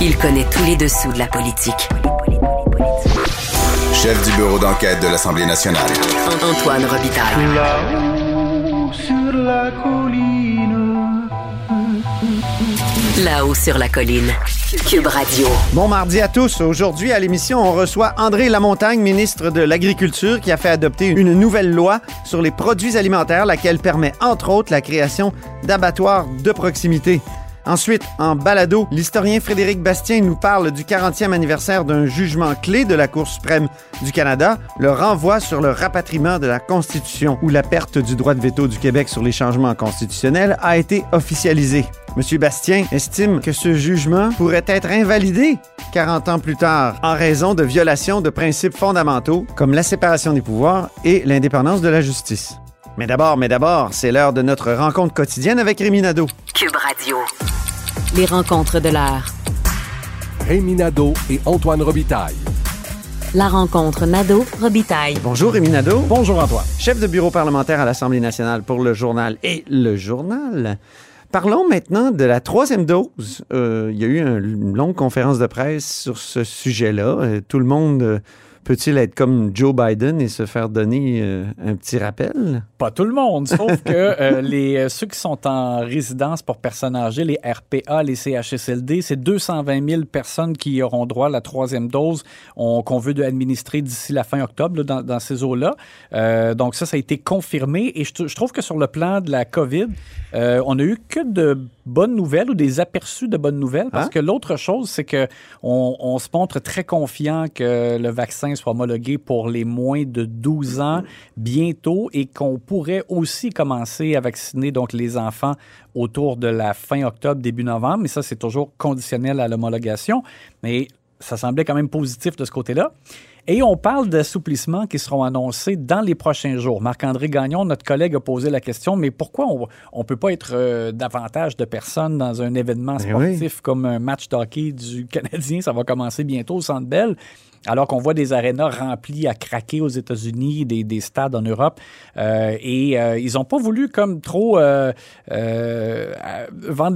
Il connaît tous les dessous de la politique. Chef du bureau d'enquête de l'Assemblée nationale. Antoine Robitaille. Là-haut sur la colline. Là-haut sur la colline. Cube Radio. Bon mardi à tous. Aujourd'hui, à l'émission, on reçoit André Lamontagne, ministre de l'Agriculture, qui a fait adopter une nouvelle loi sur les produits alimentaires, laquelle permet, entre autres, la création d'abattoirs de proximité. Ensuite, en balado, l'historien Frédéric Bastien nous parle du 40e anniversaire d'un jugement clé de la Cour suprême du Canada, le renvoi sur le rapatriement de la Constitution, où la perte du droit de veto du Québec sur les changements constitutionnels a été officialisée. Monsieur Bastien estime que ce jugement pourrait être invalidé 40 ans plus tard en raison de violations de principes fondamentaux comme la séparation des pouvoirs et l'indépendance de la justice. Mais d'abord, mais d'abord, c'est l'heure de notre rencontre quotidienne avec Rémi Nadeau. Cube Radio. Les rencontres de l'heure. Rémi Nadeau et Antoine Robitaille. La rencontre Nadeau-Robitaille. Bonjour Rémi Nadeau. Bonjour Antoine. Chef de bureau parlementaire à l'Assemblée nationale pour le journal et le journal. Parlons maintenant de la troisième dose. Euh, il y a eu un- une longue conférence de presse sur ce sujet-là. Euh, tout le monde euh, peut-il être comme Joe Biden et se faire donner euh, un petit rappel? Pas tout le monde, sauf que euh, les, euh, ceux qui sont en résidence pour personnes âgées, les RPA, les CHSLD, c'est 220 000 personnes qui auront droit à la troisième dose on- qu'on veut administrer d'ici la fin octobre dans, ces eaux-là. Donc ça, ça a été confirmé et je, je trouve que sur le plan de la COVID, on a eu que de bonnes nouvelles ou des aperçus de bonnes nouvelles? Parce Hein? que l'autre chose, c'est que on, on se montre très confiant que le vaccin soit homologué pour les moins de 12 ans bientôt et qu'on pourrait aussi commencer à vacciner donc les enfants autour de la fin octobre, début novembre. Mais ça, c'est toujours conditionnel à l'homologation. Mais ça semblait quand même positif de ce côté-là. Et on parle d'assouplissements qui seront annoncés dans les prochains jours. Marc-André Gagnon, notre collègue, a posé la question, mais pourquoi on ne peut pas être euh, davantage de personnes dans un événement Ben oui. sportif comme un match de hockey du Canadien? Ça va commencer bientôt au Centre Bell. Alors qu'on voit des arénas remplis à craquer aux États-Unis, des, des stades en Europe. Euh, et euh, ils n'ont pas voulu comme trop vendre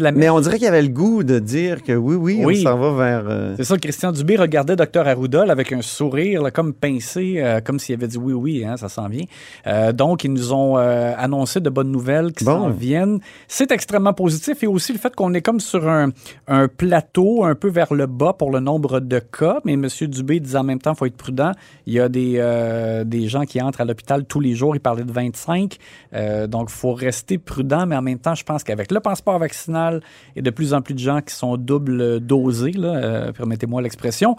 la Mais on dirait qu'il y avait le goût de dire que oui, oui, Oui. on s'en va vers... c'est ça, Christian Dubé regardait Dr Arruda avec un sourire là, comme pincé, euh, comme s'il avait dit oui, oui, hein, ça s'en vient. Euh, donc, ils nous ont euh, annoncé de bonnes nouvelles qui Bon. s'en viennent. C'est extrêmement positif et aussi le fait qu'on est comme sur un, un plateau un peu vers le bas pour le nombre de cas. Mais M. Dubé disait en même temps, il faut être prudent. Il y a des, des gens qui entrent à l'hôpital tous les jours. Il parlait de 25. Euh, donc, il faut rester prudent, mais en même temps, je pense qu'avec le passeport vaccinal et de plus en plus de gens qui sont double dosés, là, permettez-moi l'expression,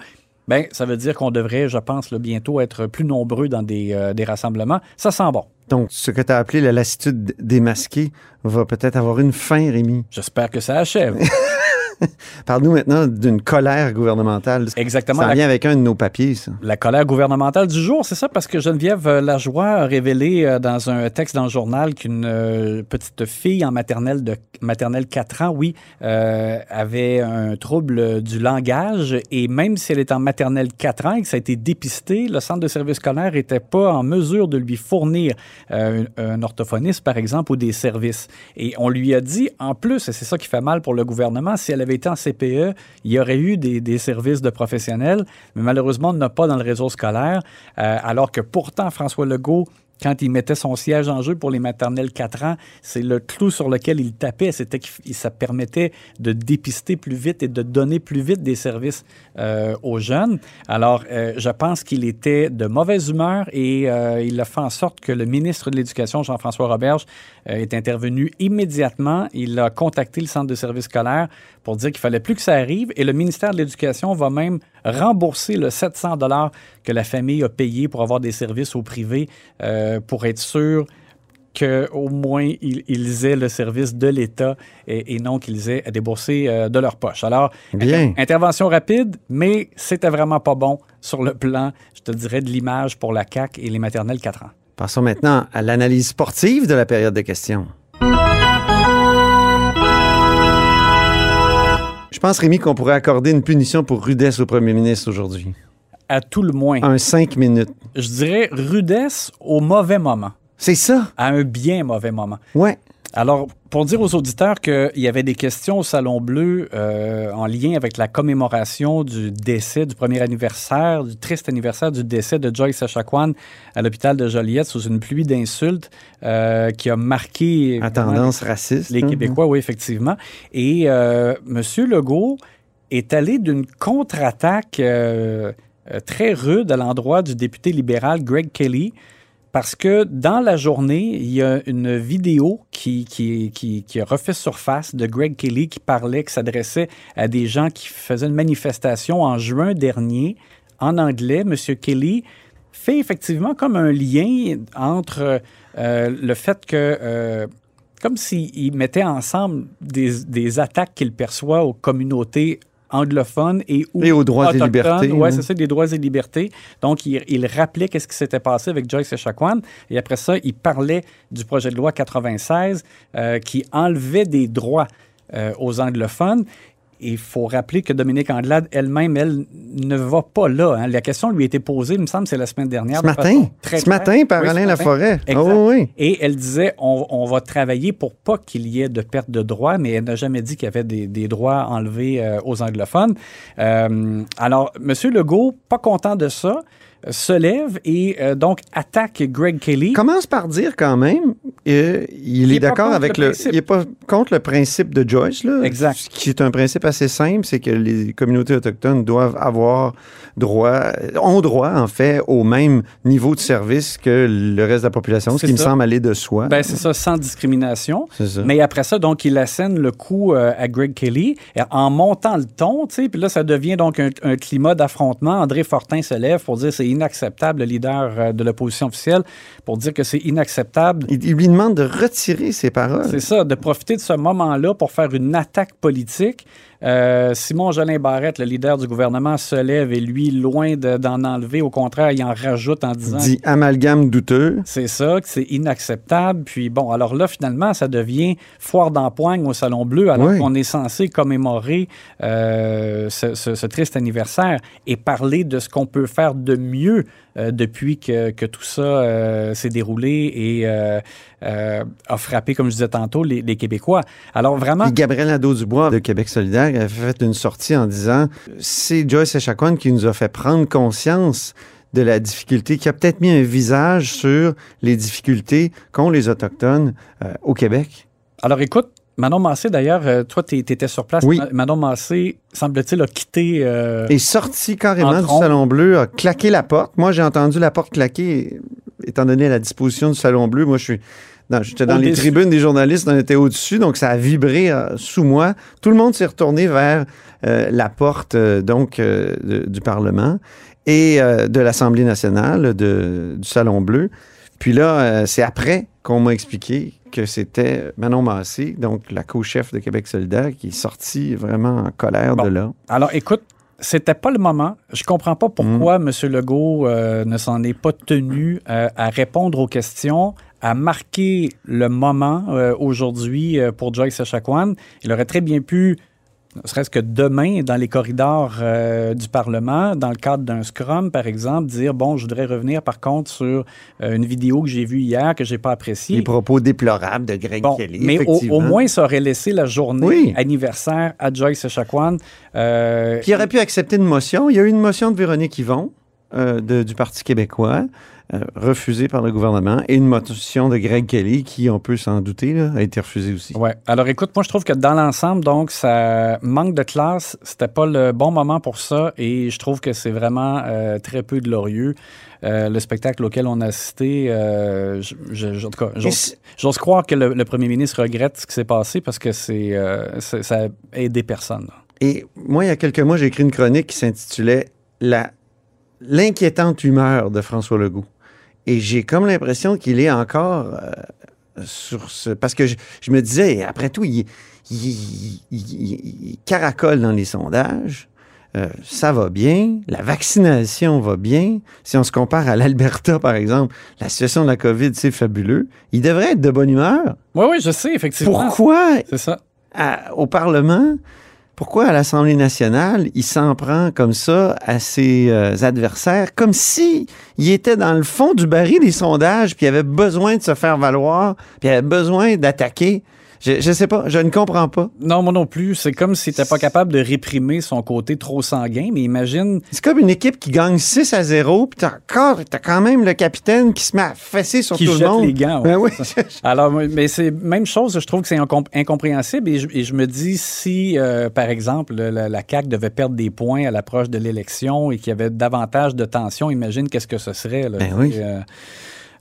ben, ça veut dire qu'on devrait, je pense, là, bientôt être plus nombreux dans des, euh, des rassemblements. Ça sent bon. Donc, ce que tu as appelé la lassitude démasquée va peut-être avoir une fin, Rémi. J'espère que ça achève. Parle-nous maintenant d'une colère gouvernementale. Exactement. Ça La- vient avec un de nos papiers, ça. La colère gouvernementale du jour, c'est ça, parce que Geneviève euh, Lajoie a révélé euh, dans un texte dans le journal qu'une euh, petite fille en maternelle de maternelle 4 ans, oui, euh, avait un trouble du langage et même si elle est en maternelle 4 ans et que ça a été dépisté, le centre de service scolaire n'était pas en mesure de lui fournir euh, un orthophoniste, par exemple, ou des services. Et on lui a dit, en plus, et c'est ça qui fait mal pour le gouvernement, si elle avait CPE, il y aurait eu des, des services de professionnels, mais malheureusement, on n'a pas dans le réseau scolaire, euh, alors que pourtant, François Legault quand il mettait son siège en jeu pour les maternelles 4 ans, c'est le clou sur lequel il tapait, c'était que ça permettait de dépister plus vite et de donner plus vite des services euh, aux jeunes. Alors, euh, je pense qu'il était de mauvaise humeur et euh, il a fait en sorte que le ministre de l'Éducation, Jean-François Roberge, euh, est intervenu immédiatement. Il a contacté le centre de services scolaires pour dire qu'il fallait plus que ça arrive et le ministère de l'Éducation va même rembourser le 700 dollars que la famille a payé pour avoir des services au privé euh, pour être sûr qu'au moins ils, ils aient le service de l'État et, et non qu'ils aient à débourser euh, de leur poche. Alors, Bien. inter- intervention rapide, mais c'était vraiment pas bon sur le plan, je te dirais, de l'image pour la CAQ et les maternelles 4 ans. Passons maintenant à l'analyse sportive de la période de questions. Je pense, Rémi, qu'on pourrait accorder une punition pour rudesse au premier ministre aujourd'hui. À tout le moins. Un 5 minutes. Je dirais rudesse au mauvais moment. C'est ça? À un bien mauvais moment. Ouais. Alors, pour dire aux auditeurs qu'il y avait des questions au Salon Bleu euh, en lien avec la commémoration du décès, du premier anniversaire, du triste anniversaire du décès de Joyce Echaquan à l'hôpital de Joliette sous une pluie d'insultes euh, qui a marqué À tendance raciste. les hein? Québécois, oui, effectivement. Et euh, M. Legault est allé d'une contre-attaque très rude à l'endroit du député libéral Greg Kelly. Parce que dans la journée, il y a une vidéo qui, qui, qui, a refait surface de Greg Kelly qui parlait, qui s'adressait à des gens qui faisaient une manifestation en juin dernier en anglais. Monsieur Kelly fait effectivement comme un lien entre euh, le fait que, euh, comme s'il mettait ensemble des, des attaques qu'il perçoit aux communautés anglophones et, ou Et aux droits et libertés, oui. c'est ça, des droits et libertés. Donc, il, il rappelait qu'est-ce qui s'était passé avec Joyce Echaquan. Et après ça, il parlait du projet de loi 96 euh, qui enlevait des droits euh, aux anglophones. Il faut rappeler que Dominique Anglade elle-même, elle, ne va pas là. hein. La question lui a été posée, il me semble, c'est la semaine dernière. Ce de matin? très Ce claire. matin par Oui, Alain. Laforêt? Oh, oui. Et elle disait, on, on va travailler pour pas qu'il y ait de perte de droits, mais elle n'a jamais dit qu'il y avait des, des droits enlevés euh, aux anglophones. Euh, alors, M. Legault, pas content de ça, euh, se lève et euh, donc attaque Greg Kelly. Commence par dire quand même, il, Il est, d'accord avec le il est pas contre le principe de Joyce là, Exact. ce qui est un principe assez simple, c'est que les communautés autochtones doivent avoir droit, ont droit en fait au même niveau de service que le reste de la population, ce qui me semble aller de soi. Ben, c'est ça, sans discrimination. Ça. Mais après ça, donc, il assène le coup euh, à Greg Kelly en montant le ton, tu sais, puis là, ça devient donc un, un climat d'affrontement. André Fortin se lève pour dire c'est inacceptable, le leader euh, de l'opposition officielle, pour dire que c'est inacceptable il, il lui demande de retirer ses paroles. c'est ça, de profiter de ce moment-là pour faire une attaque politique. Euh, Simon Jolin Barrette, le leader du gouvernement, se lève et lui, loin de- d'en enlever, au contraire, il en rajoute en disant Dit amalgame douteux. c'est ça, que c'est inacceptable. Puis bon, alors là, finalement, ça devient foire d'empoigne au Salon Bleu, alors Oui. qu'on est censé commémorer euh, ce, ce- ce triste anniversaire et parler de ce qu'on peut faire de mieux euh, depuis que, que tout ça euh, s'est déroulé et euh, a frappé, comme je disais tantôt, les, les Québécois. Alors vraiment, Puis Gabriel Nadeau-Dubois de Québec solidaire avait fait une sortie en disant c'est Joyce Echaquan qui nous a fait prendre conscience de la difficulté, qui a peut-être mis un visage sur les difficultés qu'ont les Autochtones euh, au Québec. alors écoute, Manon Massé, d'ailleurs, euh, toi, tu étais sur place. Oui. Ma- Manon Massé, semble-t-il, a quitté... euh, est sorti carrément En du. Salon Bleu, a claqué la porte. Moi, j'ai entendu la porte claquer, étant donné la disposition du Salon Bleu. Moi, je suis. J'étais dans les tribunes des journalistes, on était au-dessus, donc ça a vibré euh, sous moi. Tout le monde s'est retourné vers euh, la porte euh, donc de- du Parlement et de l'Assemblée nationale, de- du Salon Bleu. Puis là, c'est après qu'on m'a expliqué que c'était Manon Massé, donc la co-chef de Québec solidaire, qui est sortie vraiment en colère Bon. de là. Alors, écoute, c'était pas le moment. Je comprends pas pourquoi Mm. M. Legault euh, ne s'en est pas tenu euh, à répondre aux questions, à marquer le moment euh, aujourd'hui pour Joyce Echaquan. Il aurait très bien pu, ne serait-ce que demain, dans les corridors euh, du Parlement, dans le cadre d'un scrum, par exemple, dire, bon, je voudrais revenir par contre sur euh, une vidéo que j'ai vue hier, que j'ai pas appréciée. Les propos déplorables de Greg Bon, Kelly. mais au, moins, ça aurait laissé la journée Oui. anniversaire à Joyce Echaquan. Euh, il aurait pu accepter une motion. Il y a eu une motion de Véronique Yvon euh, de- du Parti québécois, euh, refusée par le gouvernement, et une motion de Greg Kelly, qui, on peut s'en douter, là, a été refusée aussi. Ouais. Alors écoute, moi je trouve que dans l'ensemble, donc, ça manque de classe. C'était pas le bon moment pour ça et je trouve que c'est vraiment euh, très peu glorieux. Euh, le spectacle auquel on a assisté, euh, j'ose croire que le, le premier ministre regrette ce qui s'est passé parce que c'est euh, c'est- ça a aidé personne. Et moi, il y a quelques mois, j'ai écrit une chronique qui s'intitulait La l'inquiétante humeur de François Legault. Et j'ai comme l'impression qu'il est encore euh, sur ce. Parce que je, je me disais, après tout, il, il- il- il- il caracole dans les sondages. Euh, ça va bien, la vaccination va bien. Si on se compare à l'Alberta, par exemple, la situation de la COVID, c'est fabuleux. Il devrait être de bonne humeur. Oui, oui, je sais, effectivement. Pourquoi C'est ça. à- au Parlement, pourquoi à l'Assemblée nationale, il s'en prend comme ça à ses euh, adversaires, comme si il était dans le fond du baril des sondages, puis il avait besoin de se faire valoir, puis il avait besoin d'attaquer. Je, je sais pas, je ne comprends pas. Non, moi non plus. C'est comme s'il n'était pas capable de réprimer son côté trop sanguin. Mais imagine, C'est comme une équipe qui gagne 6 à 0, puis t'as encore, t'as quand même le capitaine qui se met à fesser sur qui tout le monde. les gants. ouais, Ben oui. Alors, mais c'est même chose, je trouve que c'est incom- incompréhensible et je, et je me dis si, euh, par exemple, la, la CAQ devait perdre des points à l'approche de l'élection et qu'il y avait davantage de tension, imagine qu'est-ce que ce serait. là. Ben oui. Euh,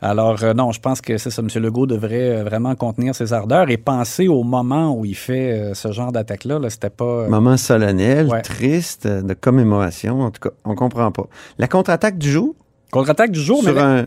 alors, euh, non, je pense que c'est ça. M. Legault devrait euh, vraiment contenir ses ardeurs et penser au moment où il fait euh, ce genre d'attaque-là. Là, C'était pas. Moment solennel, Ouais. triste, de commémoration. En tout cas, on comprend pas. La contre-attaque du jour, Contre-attaque du jour, sur mais. un,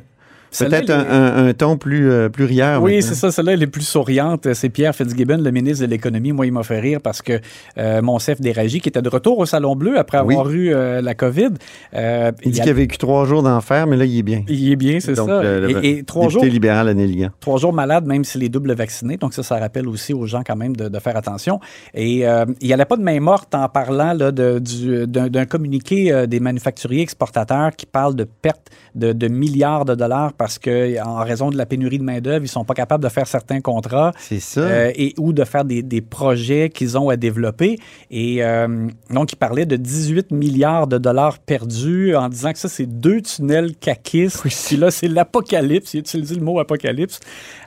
peut-être un, est- un- un ton plus, euh, plus rieur. Oui, c'est ça. Celle-là, elle est plus souriante. C'est Pierre Fitzgibbon, le ministre de l'Économie. Moi, il m'a fait rire parce que euh, Monsef Déragi, qui était de retour au Salon Bleu après Oui. avoir eu euh, la COVID, euh, Il dit a- qu'il a vécu trois jours d'enfer, mais là, il est bien. il est bien, c'est ça. le- le et, et trois jours, libéral Ligan. trois jours malade, même s'il est double vacciné. Donc, ça, ça rappelle aussi aux gens quand même de, de faire attention. Et il n'y allait pas de main morte en parlant là, de- du- d'un communiqué des manufacturiers exportateurs qui parle de perte de, de milliards de dollars parce que en raison de la pénurie de main-d'œuvre, ils sont pas capables de faire certains contrats. C'est ça. Euh, et ou de faire des, des projets qu'ils ont à développer. Et euh, donc, il parlait de 18 milliards de dollars perdus en disant que ça, c'est deux tunnels caquistes. Puis là, c'est l'apocalypse. Il a utilisé le mot apocalypse.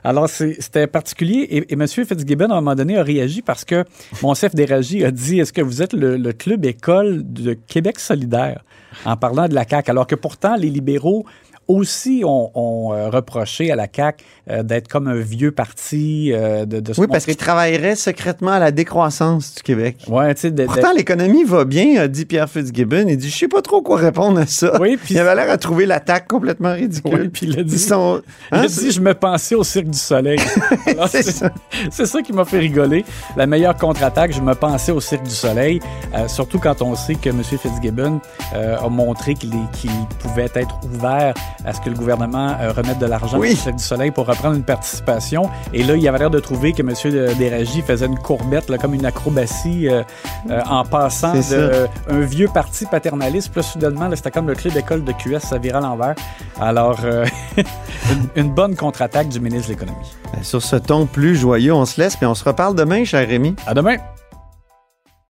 Alors, c'était particulier. Et, et M. Fitzgibbon, à un moment donné, a réagi parce que Monsef Déragi a dit Est-ce que vous êtes le, le club école de Québec solidaire? En parlant de la CAQ Alors que pourtant, les libéraux aussi ont, ont, euh, reproché à la CAQ euh, d'être comme un vieux parti, euh, de, de se oui, parce montrer- qu'il travaillerait secrètement à la décroissance du Québec. Ouais, tu sais, de- Pourtant, l'économie va bien, a dit Pierre Fitzgibbon. Il dit, je sais pas trop quoi répondre à ça. Oui, puis- il avait l'air à trouver l'attaque complètement ridicule. Oui, puis il a dit- sont- il hein, a dit, je me pensais au Cirque du Soleil. C'est ça. c'est ça qui m'a fait rigoler. La meilleure contre-attaque, je me pensais au Cirque du Soleil, euh, surtout quand on sait que M. Fitzgibbon euh, a montré qu'il qu'il pouvait être ouvert à ce que le gouvernement euh, remette de l'argent Oui. au du Soleil pour reprendre une participation? Et là, il avait l'air de trouver que M. Déragi faisait une courbette, là, comme une acrobatie euh, euh, en passant de C'est euh, un vieux parti paternaliste. Puis là, soudainement, c'était comme le club école de QS, ça virait à l'envers. Alors, une, une bonne contre-attaque du ministre de l'Économie. Sur ce ton plus joyeux, on se laisse, puis on se reparle demain, cher Rémi. À demain!